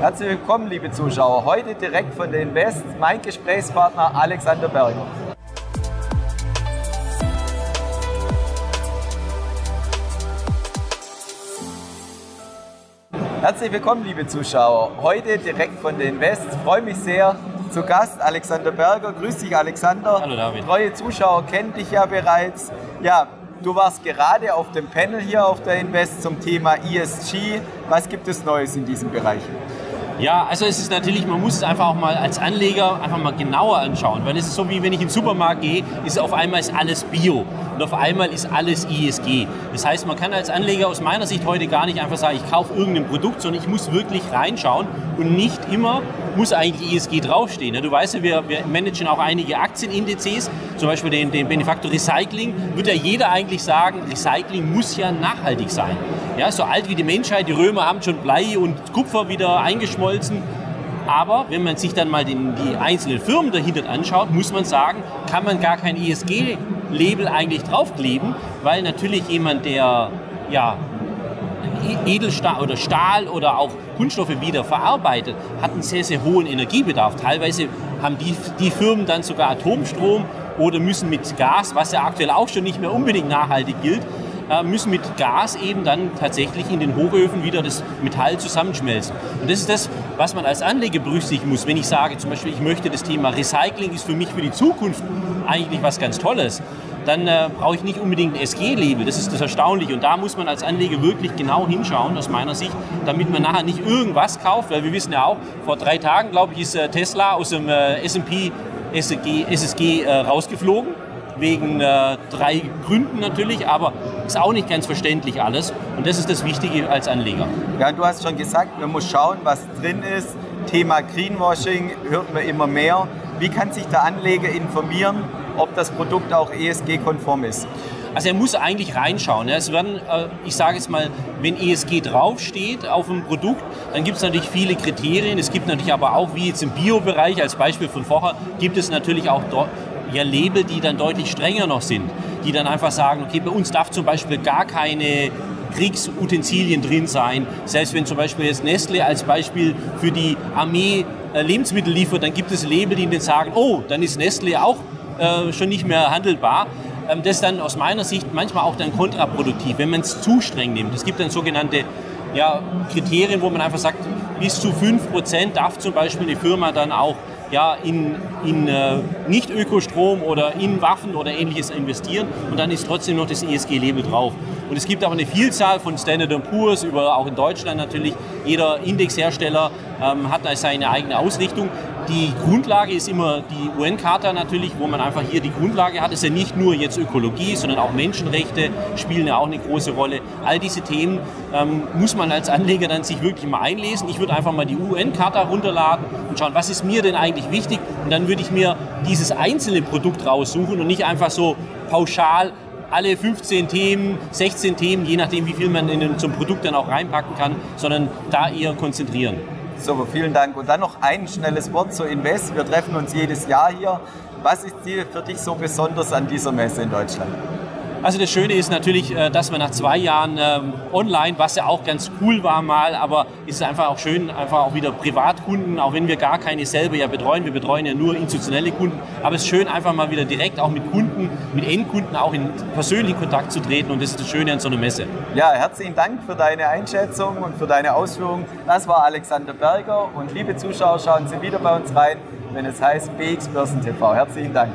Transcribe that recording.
Herzlich willkommen, liebe Zuschauer. Heute direkt von der Invest, mein Gesprächspartner Alexander Berger. Herzlich willkommen, liebe Zuschauer. Heute direkt von der Invest. Ich freue mich sehr. Zu Gast Alexander Berger. Grüß dich, Alexander. Hallo, David. Treue Zuschauer kennen dich ja bereits. Ja, du warst gerade auf dem Panel hier auf der Invest zum Thema ESG. Was gibt es Neues in diesem Bereich? Ja, also es ist natürlich, man muss es einfach auch mal als Anleger einfach mal genauer anschauen, weil es ist so wie wenn ich in den Supermarkt gehe, ist auf einmal ist alles Bio und auf einmal ist alles ISG. Das heißt, man kann als Anleger aus meiner Sicht heute gar nicht einfach sagen, ich kaufe irgendein Produkt, sondern ich muss wirklich reinschauen und nicht immer muss eigentlich ISG draufstehen. Du weißt ja, wir, wir managen auch einige Aktienindizes, zum Beispiel den, den Benefaktor Recycling, wird ja jeder eigentlich sagen, Recycling muss ja nachhaltig sein. Ja, so alt wie die Menschheit, die Römer haben schon Blei und Kupfer wieder eingeschmolzen. Aber wenn man sich dann mal den, die einzelnen Firmen dahinter anschaut, muss man sagen, kann man gar kein ESG-Label eigentlich draufkleben, weil natürlich jemand, der ja, Edelstahl oder Stahl oder auch Kunststoffe wieder verarbeitet, hat einen sehr, sehr hohen Energiebedarf. Teilweise haben die, die Firmen dann sogar Atomstrom oder müssen mit Gas, was ja aktuell auch schon nicht mehr unbedingt nachhaltig gilt, müssen mit Gas eben dann tatsächlich in den Hochöfen wieder das Metall zusammenschmelzen. Und das ist das, was man als Anleger berücksichtigen muss. Wenn ich sage, zum Beispiel, ich möchte das Thema Recycling ist für mich für die Zukunft eigentlich was ganz Tolles, dann äh, brauche ich nicht unbedingt ein SG-Label. Das ist das Erstaunliche. Und da muss man als Anleger wirklich genau hinschauen, aus meiner Sicht, damit man nachher nicht irgendwas kauft, weil wir wissen ja auch, vor drei Tagen, glaube ich, ist äh, Tesla aus dem äh, S&P SSG, SSG äh, rausgeflogen wegen äh, drei Gründen natürlich, aber ist auch nicht ganz verständlich alles. Und das ist das Wichtige als Anleger. Ja, du hast schon gesagt, man muss schauen, was drin ist. Thema Greenwashing hört man immer mehr. Wie kann sich der Anleger informieren, ob das Produkt auch ESG-konform ist? Also er muss eigentlich reinschauen. Es werden, äh, ich sage jetzt mal, wenn ESG draufsteht auf einem Produkt, dann gibt es natürlich viele Kriterien. Es gibt natürlich aber auch, wie jetzt im Bio-Bereich als Beispiel von vorher, gibt es natürlich auch ja, Label, die dann deutlich strenger noch sind, die dann einfach sagen, okay, bei uns darf zum Beispiel gar keine Kriegsutensilien drin sein. Selbst wenn zum Beispiel jetzt Nestle als Beispiel für die Armee äh, Lebensmittel liefert, dann gibt es Label, die dann sagen, oh, dann ist Nestle auch äh, schon nicht mehr handelbar. Ähm, das ist dann aus meiner Sicht manchmal auch dann kontraproduktiv, wenn man es zu streng nimmt. Es gibt dann sogenannte ja, Kriterien, wo man einfach sagt, bis zu 5% darf zum Beispiel eine Firma dann auch ja, in, in äh, Nicht-Ökostrom oder in Waffen oder ähnliches investieren und dann ist trotzdem noch das ESG-Label drauf. Und es gibt aber eine Vielzahl von Standard Poor's, über, auch in Deutschland natürlich. Jeder Indexhersteller ähm, hat da seine eigene Ausrichtung. Die Grundlage ist immer die UN-Charta natürlich, wo man einfach hier die Grundlage hat. Es ist ja nicht nur jetzt Ökologie, sondern auch Menschenrechte spielen ja auch eine große Rolle. All diese Themen ähm, muss man als Anleger dann sich wirklich mal einlesen. Ich würde einfach mal die UN-Charta runterladen und schauen, was ist mir denn eigentlich wichtig? Und dann würde ich mir dieses einzelne Produkt raussuchen und nicht einfach so pauschal alle 15 Themen, 16 Themen, je nachdem, wie viel man in zum Produkt dann auch reinpacken kann, sondern da eher konzentrieren. Super, vielen Dank. Und dann noch ein schnelles Wort zu Invest. Wir treffen uns jedes Jahr hier. Was ist für dich so besonders an dieser Messe in Deutschland? Also das Schöne ist natürlich, äh, dass wir nach zwei Jahren ähm, online, was ja auch ganz cool war mal, aber ist einfach auch schön, einfach auch wieder Privatkunden, auch wenn wir gar keine selber ja betreuen, wir betreuen ja nur institutionelle Kunden, aber es ist schön, einfach mal wieder direkt auch mit Kunden, mit Endkunden auch in persönlichen Kontakt zu treten und das ist das Schöne an so einer Messe. Ja, herzlichen Dank für deine Einschätzung und für deine Ausführungen. Das war Alexander Berger und liebe Zuschauer, schauen Sie wieder bei uns rein, wenn es heißt BX Börsen TV. Herzlichen Dank.